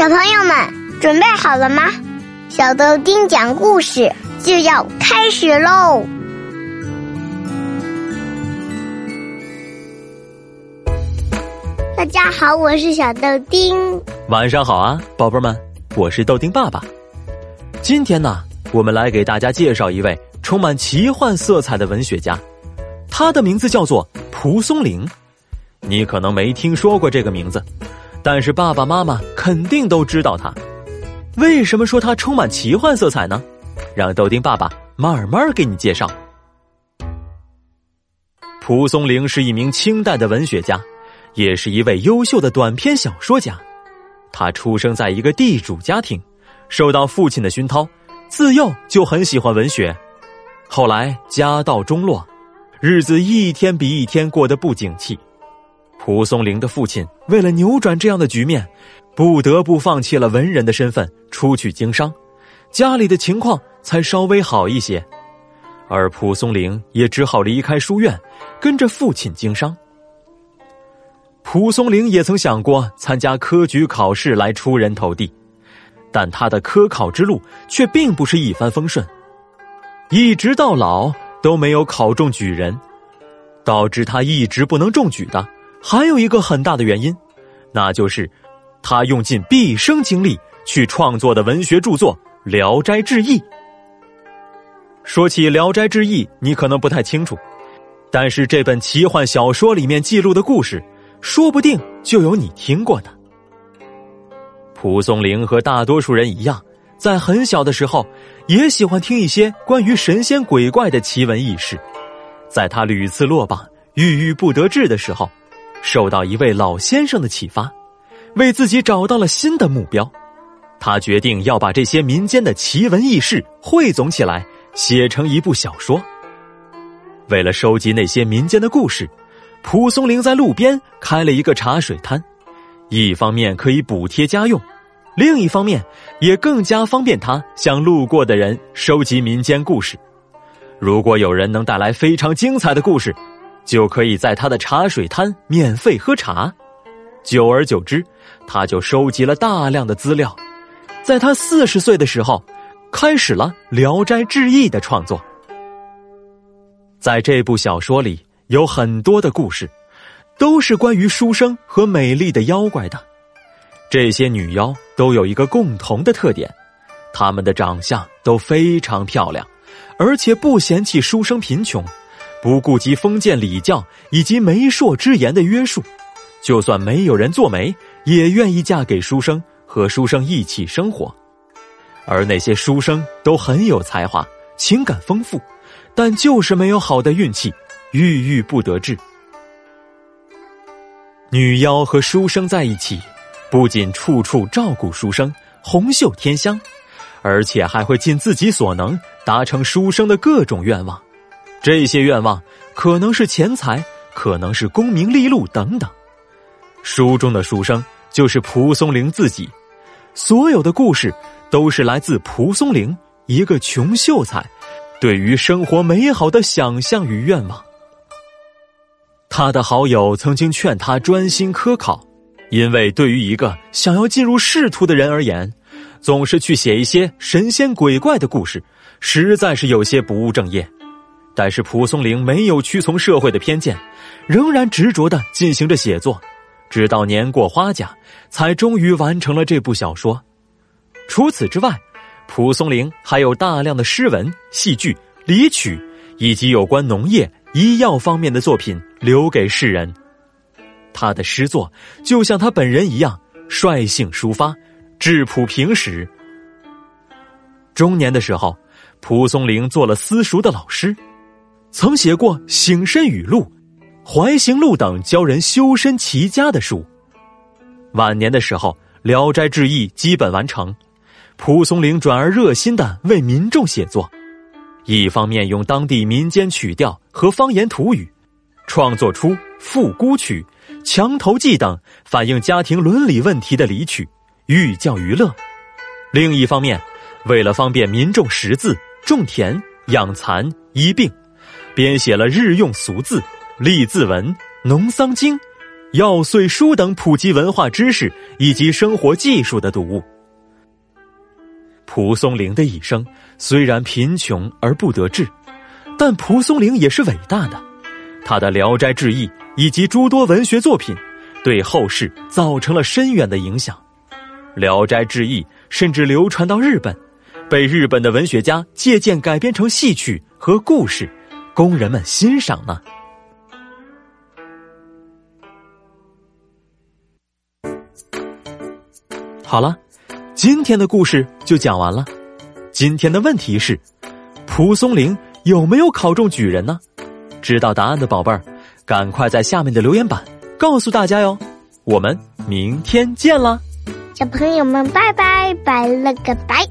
小朋友们准备好了吗？小豆丁讲故事就要开始喽！大家好，我是小豆丁。晚上好啊，宝贝们，我是豆丁爸爸。今天呢，我们来给大家介绍一位充满奇幻色彩的文学家，他的名字叫做蒲松龄。你可能没听说过这个名字，但是爸爸妈妈肯定都知道他。为什么说他充满奇幻色彩呢？让豆丁爸爸慢慢给你介绍。蒲松龄是一名清代的文学家。也是一位优秀的短篇小说家，他出生在一个地主家庭，受到父亲的熏陶，自幼就很喜欢文学。后来家道中落，日子一天比一天过得不景气。蒲松龄的父亲为了扭转这样的局面，不得不放弃了文人的身份，出去经商，家里的情况才稍微好一些，而蒲松龄也只好离开书院，跟着父亲经商。蒲松龄也曾想过参加科举考试来出人头地，但他的科考之路却并不是一帆风顺，一直到老都没有考中举人。导致他一直不能中举的，还有一个很大的原因，那就是他用尽毕生精力去创作的文学著作《聊斋志异》。说起《聊斋志异》，你可能不太清楚，但是这本奇幻小说里面记录的故事。说不定就有你听过的。蒲松龄和大多数人一样，在很小的时候也喜欢听一些关于神仙鬼怪的奇闻异事。在他屡次落榜、郁郁不得志的时候，受到一位老先生的启发，为自己找到了新的目标。他决定要把这些民间的奇闻异事汇总起来，写成一部小说。为了收集那些民间的故事。蒲松龄在路边开了一个茶水摊，一方面可以补贴家用，另一方面也更加方便他向路过的人收集民间故事。如果有人能带来非常精彩的故事，就可以在他的茶水摊免费喝茶。久而久之，他就收集了大量的资料，在他四十岁的时候，开始了《聊斋志异》的创作。在这部小说里。有很多的故事，都是关于书生和美丽的妖怪的。这些女妖都有一个共同的特点，她们的长相都非常漂亮，而且不嫌弃书生贫穷，不顾及封建礼教以及媒妁之言的约束，就算没有人做媒，也愿意嫁给书生，和书生一起生活。而那些书生都很有才华，情感丰富，但就是没有好的运气。郁郁不得志，女妖和书生在一起，不仅处处照顾书生，红袖添香，而且还会尽自己所能达成书生的各种愿望。这些愿望可能是钱财，可能是功名利禄等等。书中的书生就是蒲松龄自己，所有的故事都是来自蒲松龄一个穷秀才对于生活美好的想象与愿望。他的好友曾经劝他专心科考，因为对于一个想要进入仕途的人而言，总是去写一些神仙鬼怪的故事，实在是有些不务正业。但是蒲松龄没有屈从社会的偏见，仍然执着的进行着写作，直到年过花甲，才终于完成了这部小说。除此之外，蒲松龄还有大量的诗文、戏剧、离曲，以及有关农业。医药方面的作品留给世人，他的诗作就像他本人一样率性抒发，质朴平实。中年的时候，蒲松龄做了私塾的老师，曾写过《醒身语录》《怀行录》等教人修身齐家的书。晚年的时候，《聊斋志异》基本完成，蒲松龄转而热心的为民众写作。一方面用当地民间曲调和方言土语，创作出《复孤曲》《墙头记》等反映家庭伦理问题的离曲，寓教于乐；另一方面，为了方便民众识字、种田、养蚕、医病，编写了日用俗字、隶字文、农桑经、药碎书等普及文化知识以及生活技术的读物。蒲松龄的一生虽然贫穷而不得志，但蒲松龄也是伟大的。他的《聊斋志异》以及诸多文学作品，对后世造成了深远的影响。《聊斋志异》甚至流传到日本，被日本的文学家借鉴改编成戏曲和故事，供人们欣赏呢。好了，今天的故事就讲完了。今天的问题是：蒲松龄有没有考中举人呢？知道答案的宝贝儿，赶快在下面的留言板告诉大家哟。我们明天见啦！小朋友们，拜拜，拜了个拜。